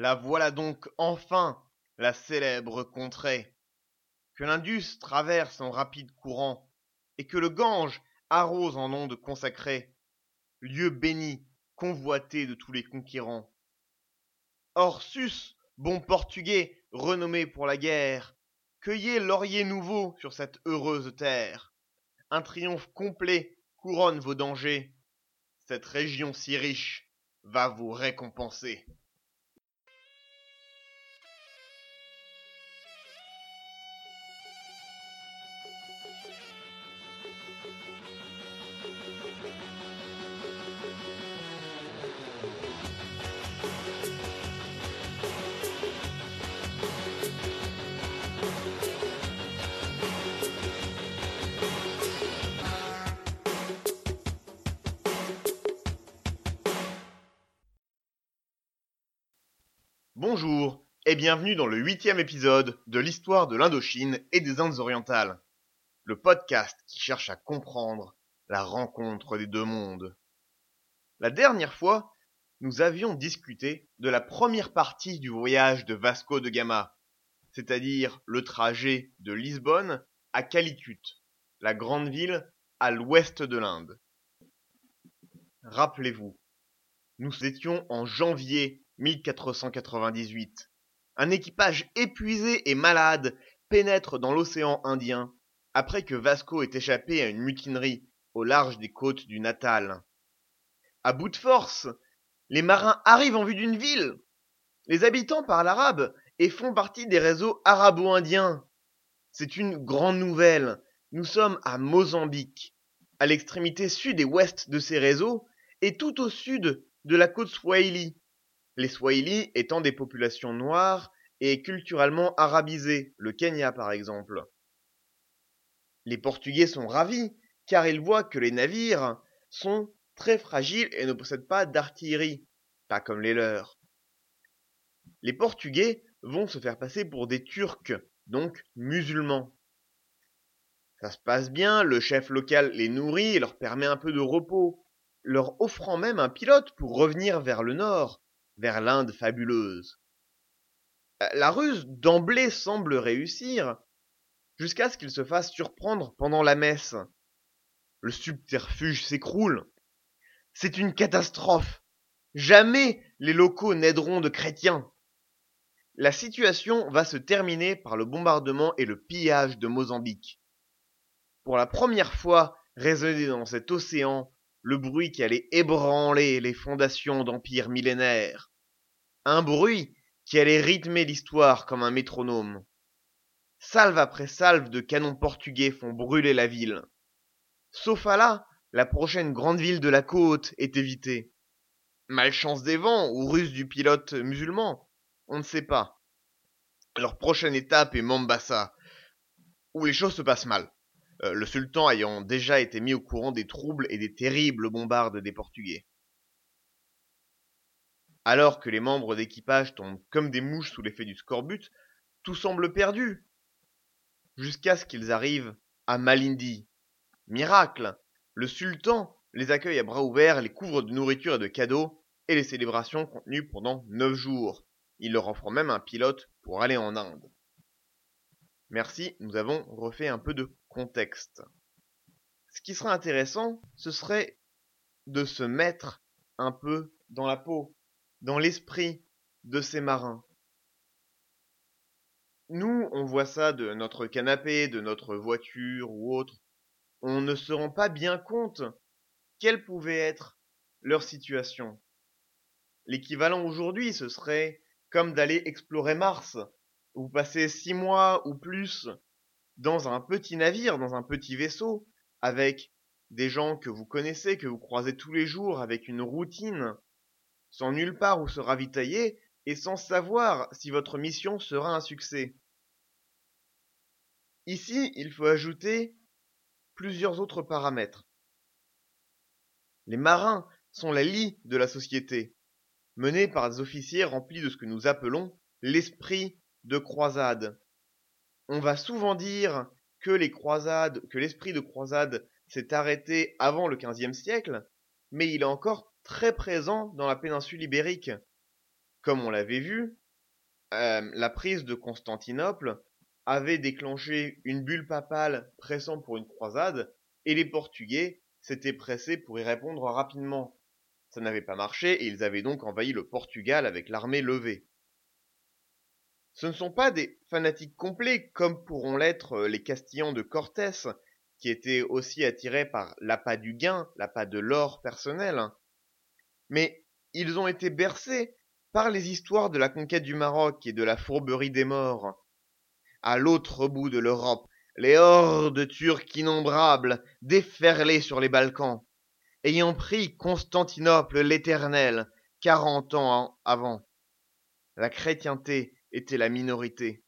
La voilà donc enfin, la célèbre contrée, que l'Indus traverse en rapide courant, et que le Gange arrose en ondes consacrées, lieu béni, convoité de tous les conquérants. Or sus, bon portugais, renommé pour la guerre, cueillez lauriers nouveaux sur cette heureuse terre. Un triomphe complet couronne vos dangers. Cette région si riche va vous récompenser. Bonjour et bienvenue dans le huitième épisode de l'histoire de l'Indochine et des Indes orientales, le podcast qui cherche à comprendre la rencontre des deux mondes. La dernière fois, nous avions discuté de la première partie du voyage de Vasco de Gama, c'est-à-dire le trajet de Lisbonne à Calicut, la grande ville à l'ouest de l'Inde. Rappelez-vous, nous étions en janvier 1498. Un équipage épuisé et malade pénètre dans l'océan Indien après que Vasco ait échappé à une mutinerie au large des côtes du Natal. À bout de force, les marins arrivent en vue d'une ville. Les habitants parlent arabe et font partie des réseaux arabo-indiens. C'est une grande nouvelle. Nous sommes à Mozambique, à l'extrémité sud et ouest de ces réseaux, et tout au sud de la côte Swahili, les Swahili étant des populations noires et culturellement arabisées, le Kenya par exemple. Les Portugais sont ravis, car ils voient que les navires sont très fragiles et ne possèdent pas d'artillerie, pas comme les leurs. Les Portugais vont se faire passer pour des Turcs, donc musulmans. Ça se passe bien, le chef local les nourrit et leur permet un peu de repos, leur offrant même un pilote pour revenir vers le nord, vers l'Inde fabuleuse. Euh, la ruse d'emblée semble réussir, jusqu'à ce qu'il se fasse surprendre pendant la messe. Le subterfuge s'écroule. C'est une catastrophe. Jamais les locaux n'aideront de chrétiens. La situation va se terminer par le bombardement et le pillage de Mozambique. Pour la première fois résonnait dans cet océan le bruit qui allait ébranler les fondations d'empires millénaires. Un bruit qui allait rythmer l'histoire comme un métronome. Salve après salve de canons portugais font brûler la ville. Sofala, la prochaine grande ville de la côte, est évitée. Malchance des vents ou ruse du pilote musulman, on ne sait pas. Leur prochaine étape est Mombasa, où les choses se passent mal. Euh, le sultan ayant déjà été mis au courant des troubles et des terribles bombardes des Portugais. Alors que les membres d'équipage tombent comme des mouches sous l'effet du scorbut, tout semble perdu. Jusqu'à ce qu'ils arrivent à Malindi. Miracle Le sultan les accueille à bras ouverts, les couvre de nourriture et de cadeaux, et les célébrations continuent pendant neuf jours. Il leur offre même un pilote pour aller en Inde. Merci, nous avons refait un peu de contexte. Ce qui serait intéressant, ce serait de se mettre un peu dans la peau, dans l'esprit de ces marins. Nous, on voit ça de notre canapé, de notre voiture ou autre. On ne se rend pas bien compte quelle pouvait être leur situation. L'équivalent aujourd'hui, ce serait comme d'aller explorer Mars. Vous passez six mois ou plus dans un petit navire, dans un petit vaisseau, avec des gens que vous connaissez, que vous croisez tous les jours, avec une routine, sans nulle part où se ravitailler, et sans savoir si votre mission sera un succès. Ici, il faut ajouter plusieurs autres paramètres. Les marins sont la lie de la société, menés par des officiers remplis de ce que nous appelons l'esprit de croisade on va souvent dire que les croisades, que l'esprit de croisade s'est arrêté avant le XVe siècle, mais il est encore très présent dans la péninsule ibérique. comme on l'avait vu, euh, la prise de Constantinople avait déclenché une bulle papale pressant pour une croisade, et les Portugais s'étaient pressés pour y répondre rapidement. Ça n'avait pas marché, et ils avaient donc envahi le Portugal avec l'armée levée. Ce ne sont pas des fanatiques complets comme pourront l'être euh, les Castillans de Cortés, qui étaient aussi attirés par l'appât du gain, l'appât de l'or personnel. Mais ils ont été bercés par les histoires de la conquête du Maroc et de la fourberie des morts. À l'autre bout de l'Europe, les hordes turques innombrables déferlaient sur les Balkans, ayant pris Constantinople l'Éternel quarante ans avant. La chrétienté était la minorité.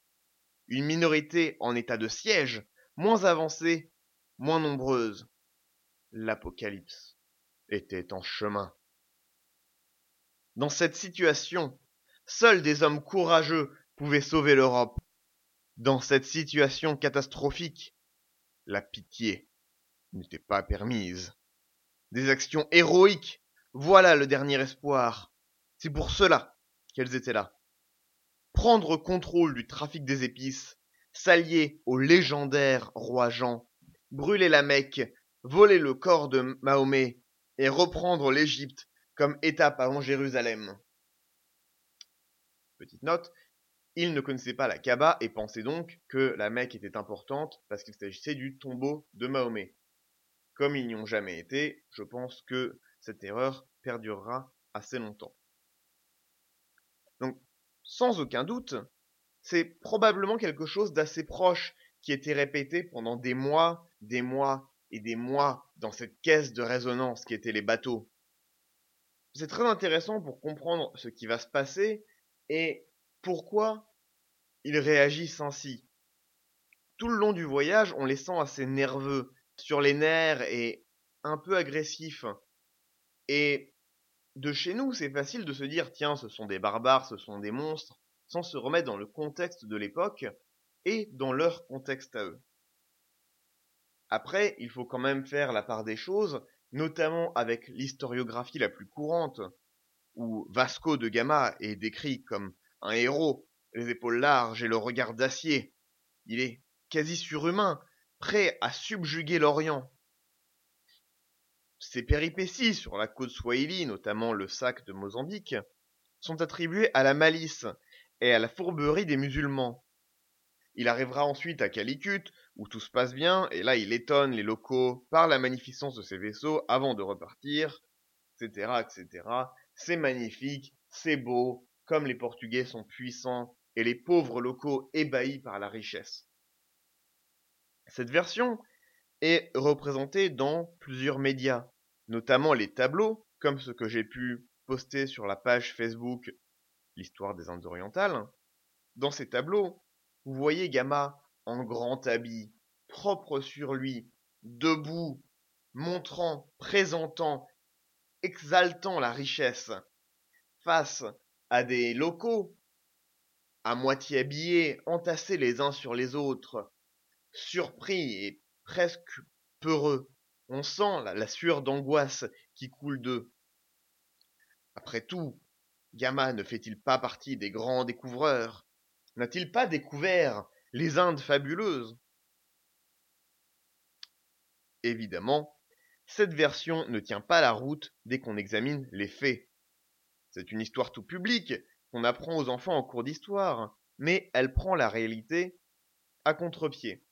Une minorité en état de siège, moins avancée, moins nombreuse. L'Apocalypse était en chemin. Dans cette situation, seuls des hommes courageux pouvaient sauver l'Europe. Dans cette situation catastrophique, la pitié n'était pas permise. Des actions héroïques, voilà le dernier espoir. C'est pour cela qu'elles étaient là prendre contrôle du trafic des épices, s'allier au légendaire roi Jean, brûler la Mecque, voler le corps de Mahomet et reprendre l'Égypte comme étape avant Jérusalem. Petite note, il ne connaissait pas la Kaaba et pensait donc que la Mecque était importante parce qu'il s'agissait du tombeau de Mahomet. Comme ils n'y ont jamais été, je pense que cette erreur perdurera assez longtemps. Donc sans aucun doute, c'est probablement quelque chose d'assez proche qui était répété pendant des mois, des mois et des mois dans cette caisse de résonance qui étaient les bateaux. C'est très intéressant pour comprendre ce qui va se passer et pourquoi ils réagissent ainsi. Tout le long du voyage, on les sent assez nerveux, sur les nerfs et un peu agressifs. Et de chez nous, c'est facile de se dire tiens, ce sont des barbares, ce sont des monstres, sans se remettre dans le contexte de l'époque et dans leur contexte à eux. Après, il faut quand même faire la part des choses, notamment avec l'historiographie la plus courante, où Vasco de Gama est décrit comme un héros, les épaules larges et le regard d'acier. Il est quasi surhumain, prêt à subjuguer l'Orient. Ces péripéties sur la côte Swahili, notamment le sac de Mozambique, sont attribuées à la malice et à la fourberie des musulmans. Il arrivera ensuite à Calicut, où tout se passe bien, et là il étonne les locaux par la magnificence de ses vaisseaux avant de repartir, etc., etc. C'est magnifique, c'est beau, comme les Portugais sont puissants, et les pauvres locaux ébahis par la richesse. Cette version est représenté dans plusieurs médias, notamment les tableaux, comme ce que j'ai pu poster sur la page Facebook L'histoire des Indes orientales. Dans ces tableaux, vous voyez Gama en grand habit, propre sur lui, debout, montrant, présentant, exaltant la richesse, face à des locaux, à moitié habillés, entassés les uns sur les autres, surpris et presque peureux. On sent la, sueur d'angoisse qui coule d'eux. Après tout, Gama ne fait-il pas partie des grands découvreurs? N'a-t-il pas découvert les Indes fabuleuses Évidemment, cette version ne tient pas la route dès qu'on examine les faits. C'est une histoire tout publique qu'on apprend aux enfants en cours d'histoire, mais elle prend la réalité à contre-pied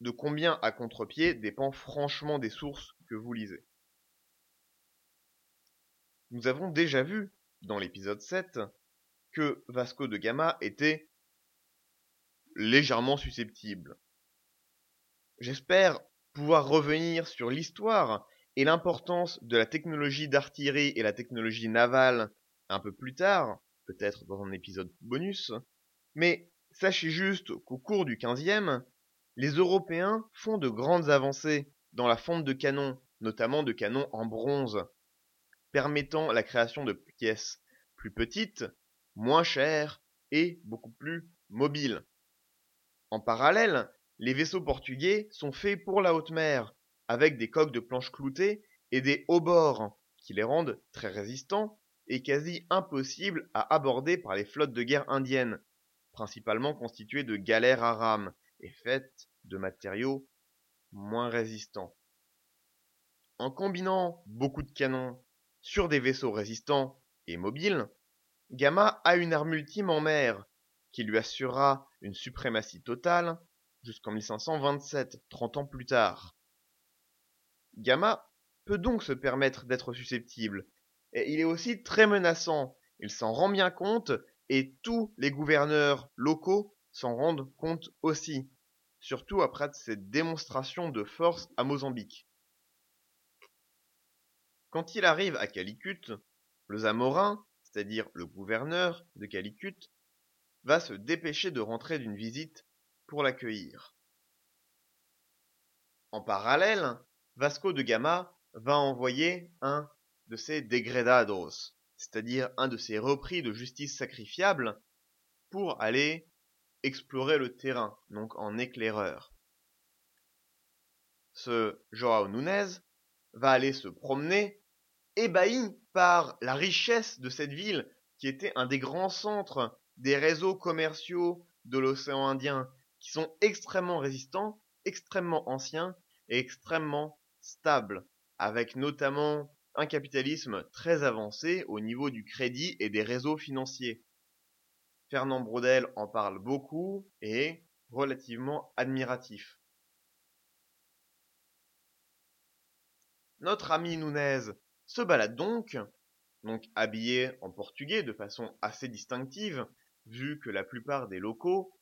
de combien à contre-pied dépend franchement des sources que vous lisez. Nous avons déjà vu, dans l'épisode 7, que Vasco de Gama était légèrement susceptible. J'espère pouvoir revenir sur l'histoire et l'importance de la technologie d'artillerie et la technologie navale un peu plus tard, peut-être dans un épisode bonus, mais sachez juste qu'au cours du XVe, les Européens font de grandes avancées dans la fonte de canons, notamment de canons en bronze, permettant la création de pièces plus petites, moins chères et beaucoup plus mobiles. En parallèle, les vaisseaux portugais sont faits pour la haute mer, avec des coques de planches cloutées et des hauts bords qui les rendent très résistants est quasi impossible à aborder par les flottes de guerre indiennes, principalement constituées de galères à rames et faites de matériaux moins résistants. En combinant beaucoup de canons sur des vaisseaux résistants et mobiles, Gamma a une arme ultime en mer qui lui assurera une suprématie totale jusqu'en 1527, 30 ans plus tard. Gamma peut donc se permettre d'être susceptible, et il est aussi très menaçant, il s'en rend bien compte, et tous les gouverneurs locaux s'en rendent compte aussi, surtout après cette démonstration de force à Mozambique. Quand il arrive à Calicut, le Zamorin, c'est-à-dire le gouverneur de Calicut, va se dépêcher de rentrer d'une visite pour l'accueillir. En parallèle, Vasco de Gama va envoyer un de ses degredados, c'est-à-dire un de ses repris de justice sacrifiable, pour aller explorer le terrain, donc en éclaireur. Ce Joao Nunez va aller se promener, ébahi par la richesse de cette ville, qui était un des grands centres des réseaux commerciaux de l'océan Indien, qui sont extrêmement résistants, extrêmement anciens et extrêmement stables, avec notamment un capitalisme très avancé au niveau du crédit et des réseaux financiers. Fernand Braudel en parle beaucoup et est relativement admiratif. Notre ami Nunez se balade donc, donc habillé en portugais de façon assez distinctive, vu que la plupart des locaux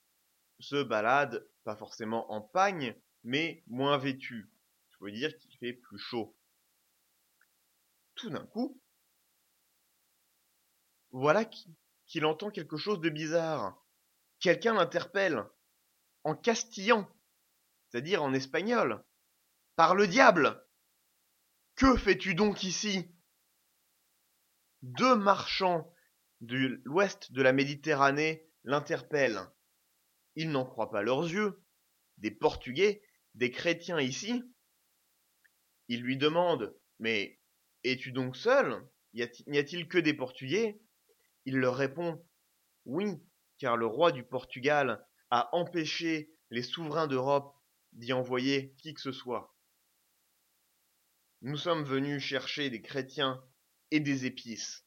se baladent pas forcément en pagne, mais moins vêtus. Je veux dire qu'il fait plus chaud. Tout d'un coup, voilà qu'il entend quelque chose de bizarre. Quelqu'un l'interpelle en castillan, c'est-à-dire en espagnol. Par le diable Que fais-tu donc ici? Deux marchands de l'ouest de la Méditerranée l'interpellent. Ils n'en croient pas leurs yeux. Des Portugais, des chrétiens ici? Ils lui demandent Mais es-tu donc seul? N'y a-t-il que des Portugais? Il leur répond Oui, car le roi du Portugal a empêché les souverains d'Europe d'y envoyer qui que ce soit. Nous sommes venus chercher des chrétiens et des épices,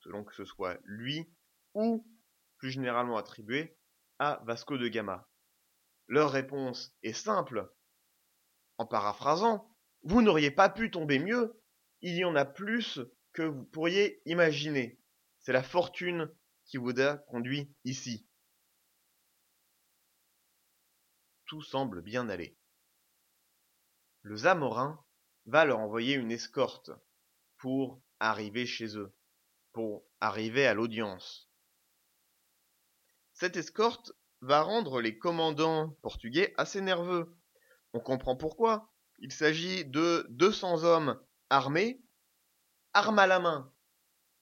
selon que ce soit lui ou, plus généralement attribué, à Vasco de Gama. Leur réponse est simple. En paraphrasant, vous n'auriez pas pu tomber mieux, il y en a plus que vous pourriez imaginer. C'est la fortune qui vous a conduit ici. Tout semble bien aller. Le Zamorin va leur envoyer une escorte pour arriver chez eux, pour arriver à l'audience. Cette escorte va rendre les commandants portugais assez nerveux. On comprend pourquoi. Il s'agit de 200 hommes armés, armes à la main.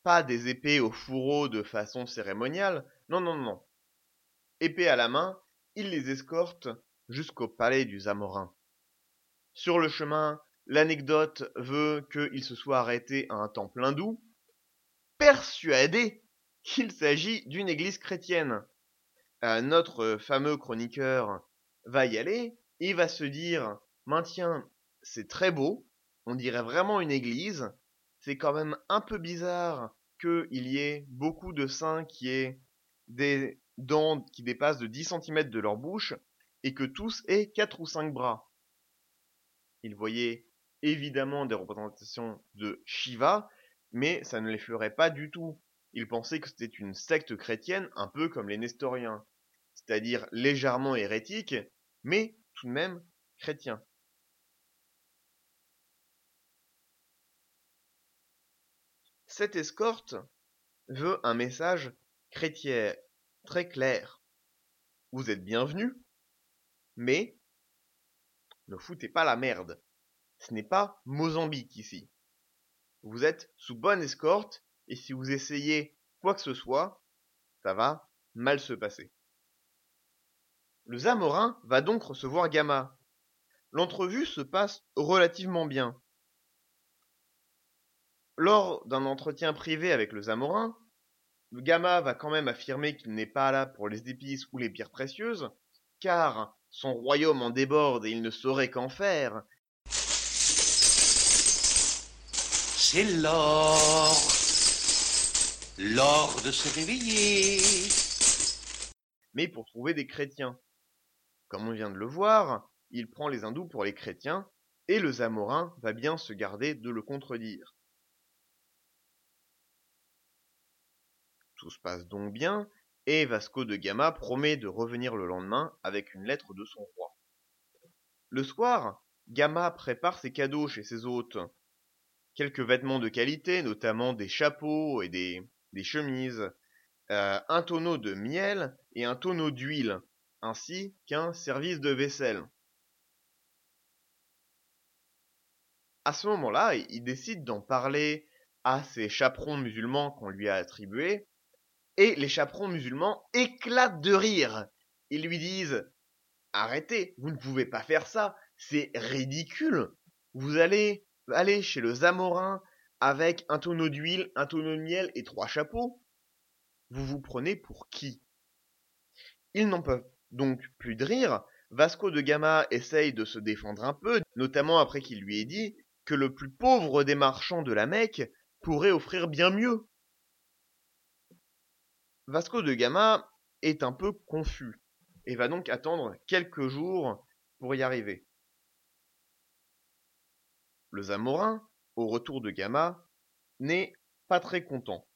Pas des épées au fourreau de façon cérémoniale. Non, non, non. Épée à la main, ils les escortent jusqu'au palais du Zamorin. Sur le chemin, l'anecdote veut qu'il se soit arrêté à un temple hindou, persuadé qu'il s'agit d'une église chrétienne. Euh, notre fameux chroniqueur va y aller et va se dire Maintiens, c'est très beau, on dirait vraiment une église, c'est quand même un peu bizarre qu'il y ait beaucoup de saints qui aient des dents qui dépassent de 10 cm de leur bouche et que tous aient 4 ou 5 bras. Il voyait évidemment des représentations de Shiva, mais ça ne les ferait pas du tout. Il pensait que c'était une secte chrétienne un peu comme les Nestoriens c'est-à-dire légèrement hérétique, mais tout de même chrétien. Cette escorte veut un message chrétien très clair. Vous êtes bienvenus, mais ne foutez pas la merde. Ce n'est pas Mozambique ici. Vous êtes sous bonne escorte, et si vous essayez quoi que ce soit, ça va mal se passer. Le Zamorin va donc recevoir Gamma. L'entrevue se passe relativement bien. Lors d'un entretien privé avec le Zamorin, Gamma va quand même affirmer qu'il n'est pas là pour les épices ou les pierres précieuses, car son royaume en déborde et il ne saurait qu'en faire. C'est l'or, l'or de se réveiller. Mais pour trouver des chrétiens. Comme on vient de le voir, il prend les hindous pour les chrétiens, et le Zamorin va bien se garder de le contredire. Tout se passe donc bien, et Vasco de Gama promet de revenir le lendemain avec une lettre de son roi. Le soir, Gama prépare ses cadeaux chez ses hôtes. Quelques vêtements de qualité, notamment des chapeaux et des, chemises, euh, un tonneau de miel et un tonneau d'huile, ainsi qu'un service de vaisselle. À ce moment-là, il décide d'en parler à ses chaperons musulmans qu'on lui a attribués et les chaperons musulmans éclatent de rire. Ils lui disent Arrêtez, vous ne pouvez pas faire ça, c'est ridicule. Vous allez aller chez le Zamorin avec un tonneau d'huile, un tonneau de miel et trois chapeaux. Vous vous prenez pour qui? Ils n'en peuvent donc plus de rire. Vasco de Gama essaye de se défendre un peu, notamment après qu'il lui ait dit que le plus pauvre des marchands de la Mecque pourrait offrir bien mieux. Vasco de Gama est un peu confus et va donc attendre quelques jours pour y arriver. Le Zamorin, au retour de Gama, n'est pas très content.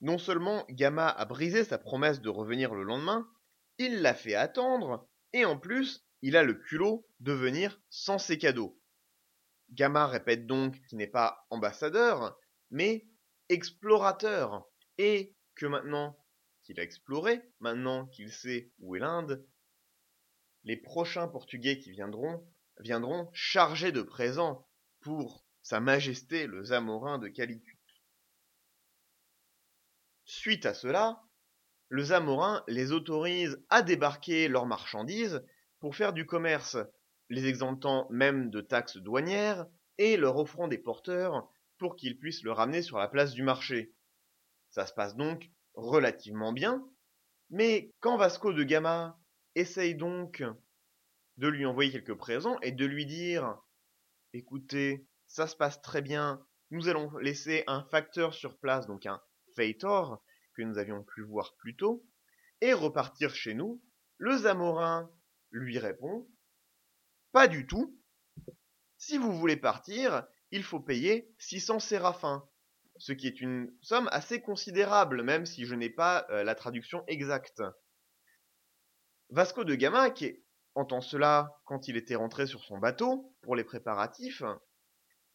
Non seulement Gama a brisé sa promesse de revenir le lendemain, il l'a fait attendre, et en plus, il a le culot de venir sans ses cadeaux. Gama répète donc qu'il n'est pas ambassadeur, mais explorateur, et que maintenant qu'il a exploré, maintenant qu'il sait où est l'Inde, les prochains Portugais qui viendront viendront chargés de présents pour Sa Majesté le Zamorin de Calicut. Suite à cela, le Zamorin les autorise à débarquer leurs marchandises pour faire du commerce, les exemptant même de taxes douanières et leur offrant des porteurs pour qu'ils puissent le ramener sur la place du marché. Ça se passe donc relativement bien, mais quand Vasco de Gama essaye donc de lui envoyer quelques présents et de lui dire écoutez, ça se passe très bien, nous allons laisser un facteur sur place, donc un Feitor, que nous avions pu voir plus tôt, et repartir chez nous, le Zamorin lui répond Pas du tout. Si vous voulez partir, il faut payer 600 séraphins ce qui est une somme assez considérable, même si je n'ai pas euh, la traduction exacte. Vasco de Gama, qui entend cela quand il était rentré sur son bateau pour les préparatifs,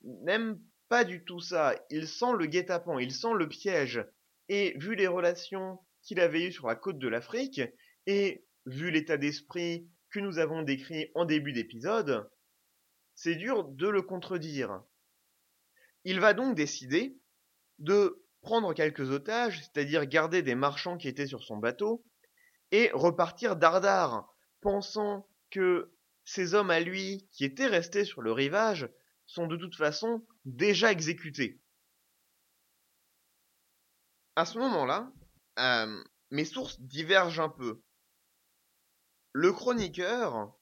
n'aime pas du tout ça. Il sent le guet-apens, il sent le piège. Et vu les relations qu'il avait eues sur la côte de l'Afrique, et vu l'état d'esprit que nous avons décrit en début d'épisode, c'est dur de le contredire. Il va donc décider de prendre quelques otages, c'est-à-dire garder des marchands qui étaient sur son bateau, et repartir dardard, pensant que ces hommes à lui qui étaient restés sur le rivage sont de toute façon déjà exécutés. À ce moment-là, euh, mes sources divergent un peu. Le chroniqueur,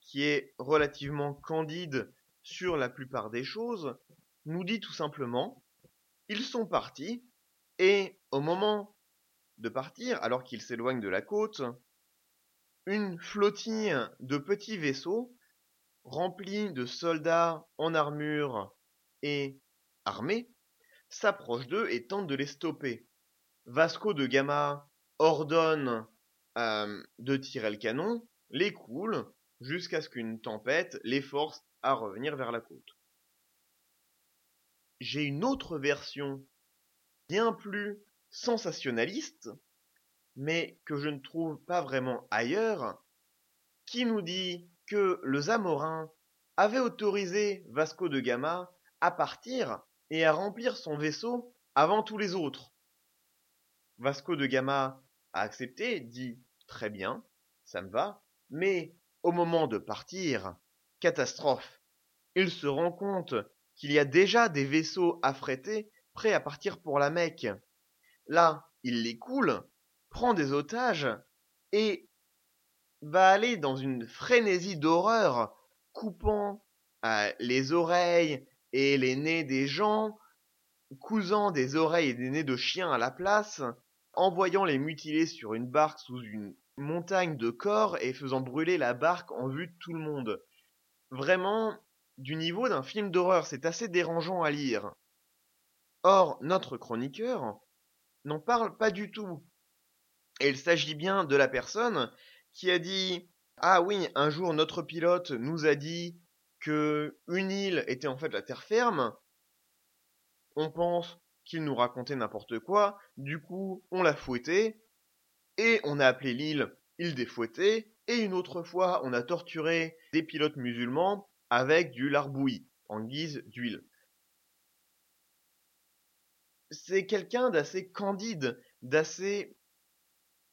qui est relativement candide sur la plupart des choses, nous dit tout simplement ils sont partis, et au moment de partir, alors qu'ils s'éloignent de la côte, une flottille de petits vaisseaux remplis de soldats en armure et armés s'approche d'eux et tente de les stopper. Vasco de Gama ordonne euh, de tirer le canon, les coule, jusqu'à ce qu'une tempête les force à revenir vers la côte j'ai une autre version bien plus sensationnaliste, mais que je ne trouve pas vraiment ailleurs, qui nous dit que le Zamorin avait autorisé Vasco de Gama à partir et à remplir son vaisseau avant tous les autres. Vasco de Gama a accepté, dit très bien, ça me va, mais au moment de partir, catastrophe, il se rend compte qu'il y a déjà des vaisseaux affrétés prêts à partir pour la Mecque. Là, il les coule, prend des otages et va aller dans une frénésie d'horreur, coupant euh, les oreilles et les nez des gens, cousant des oreilles et des nez de chiens à la place, envoyant les mutilés sur une barque sous une montagne de corps et faisant brûler la barque en vue de tout le monde. Vraiment, du niveau d'un film d'horreur, c'est assez dérangeant à lire. Or, notre chroniqueur n'en parle pas du tout. Et il s'agit bien de la personne qui a dit Ah oui, un jour notre pilote nous a dit que une île était en fait la terre ferme. On pense qu'il nous racontait n'importe quoi, du coup on l'a fouetté, et on a appelé l'île île des fouettés, et une autre fois on a torturé des pilotes musulmans avec du larbouillis en guise d'huile. C'est quelqu'un d'assez candide, d'assez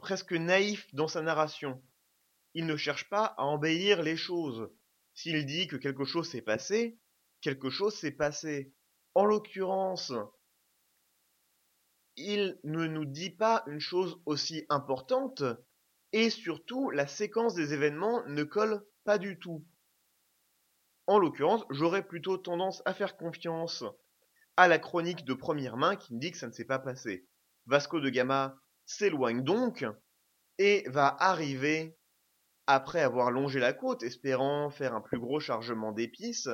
presque naïf dans sa narration. Il ne cherche pas à embellir les choses. S'il dit que quelque chose s'est passé, quelque chose s'est passé. En l'occurrence, il ne nous dit pas une chose aussi importante, et surtout la séquence des événements ne colle pas du tout. En l'occurrence, j'aurais plutôt tendance à faire confiance à la chronique de première main qui me dit que ça ne s'est pas passé. Vasco de Gama s'éloigne donc et va arriver après avoir longé la côte, espérant faire un plus gros chargement d'épices,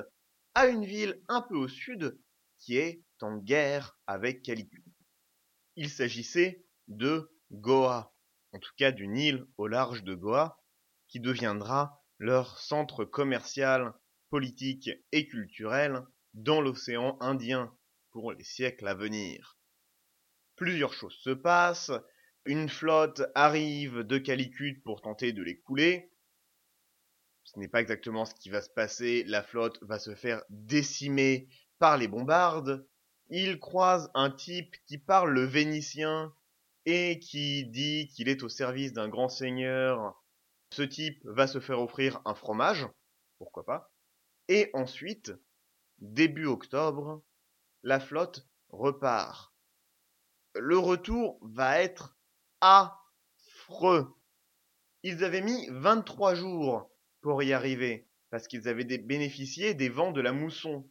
à une ville un peu au sud qui est en guerre avec Calicut. Il s'agissait de Goa, en tout cas d'une île au large de Goa, qui deviendra leur centre commercial, politique et culturel dans l'océan Indien pour les siècles à venir. Plusieurs choses se passent, une flotte arrive de Calicut pour tenter de les couler. Ce n'est pas exactement ce qui va se passer, la flotte va se faire décimer par les bombardes. Il croise un type qui parle le vénitien et qui dit qu'il est au service d'un grand seigneur. Ce type va se faire offrir un fromage, pourquoi pas. Et ensuite, début octobre, la flotte repart. Le retour va être affreux. Ils avaient mis 23 jours pour y arriver, parce qu'ils avaient bénéficié des vents de la mousson.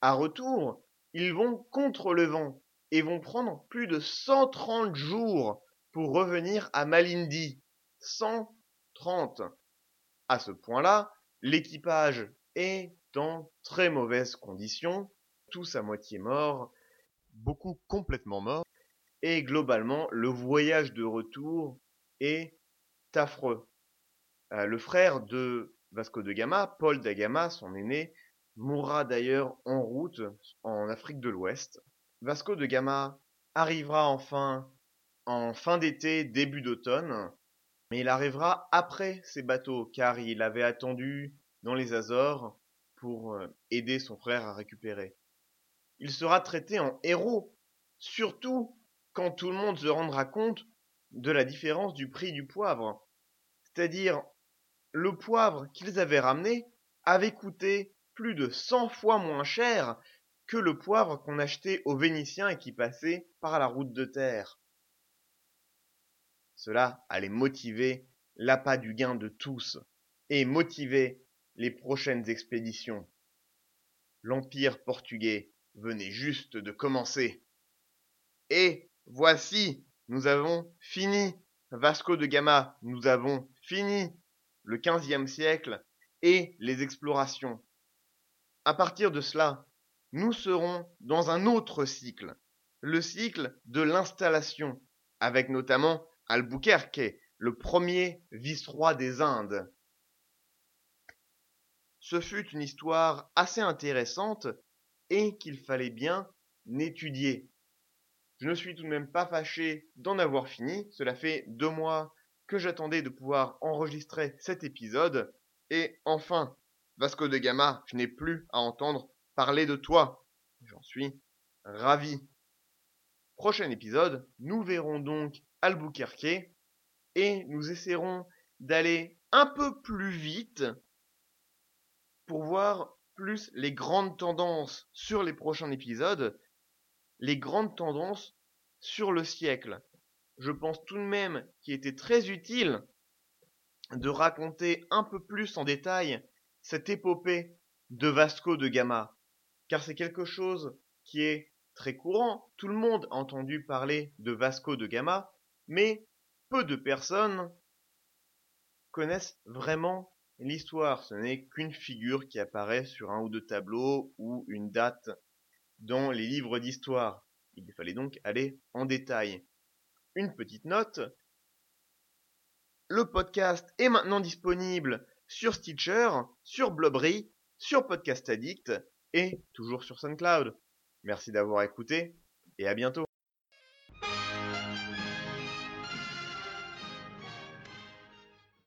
À retour, ils vont contre le vent et vont prendre plus de 130 jours pour revenir à Malindi. 130. À ce point-là, l'équipage est en très mauvaise condition, tous à moitié morts, beaucoup complètement morts, et globalement, le voyage de retour est affreux. Euh, le frère de Vasco de Gama, Paul da Gama, son aîné, mourra d'ailleurs en route en Afrique de l'Ouest. Vasco de Gama arrivera enfin en fin d'été, début d'automne, mais il arrivera après ses bateaux, car il avait attendu dans les Azores pour euh, aider son frère à récupérer. Il sera traité en héros, surtout quand tout le monde se rendra compte de la différence du prix du poivre. C'est-à-dire, le poivre qu'ils avaient ramené avait coûté plus de 100 fois moins cher que le poivre qu'on achetait aux Vénitiens et qui passait par la route de terre. Cela allait motiver l'appât du gain de tous et motiver les prochaines expéditions. L'Empire portugais venait juste de commencer. Et Voici, nous avons fini Vasco de Gama, nous avons fini le XVe siècle et les explorations. À partir de cela, nous serons dans un autre cycle, le cycle de l'installation, avec notamment Albuquerque, le premier vice-roi des Indes. Ce fut une histoire assez intéressante et qu'il fallait bien étudier. Je ne suis tout de même pas fâché d'en avoir fini. Cela fait deux mois que j'attendais de pouvoir enregistrer cet épisode. Et enfin, Vasco de Gama, je n'ai plus à entendre parler de toi. J'en suis ravi. Prochain épisode, nous verrons donc Albuquerque et nous essaierons d'aller un peu plus vite pour voir plus les grandes tendances sur les prochains épisodes, les grandes tendances sur le siècle. Je pense tout de même qu'il était très utile de raconter un peu plus en détail cette épopée de Vasco de Gama, car c'est quelque chose qui est très courant, tout le monde a entendu parler de Vasco de Gama, mais peu de personnes connaissent vraiment l'histoire. Ce n'est qu'une figure qui apparaît sur un ou deux tableaux ou une date dans les livres d'histoire. Il fallait donc aller en détail. Une petite note. Le podcast est maintenant disponible sur Stitcher, sur Blobry, sur Podcast Addict et toujours sur SoundCloud. Merci d'avoir écouté et à bientôt.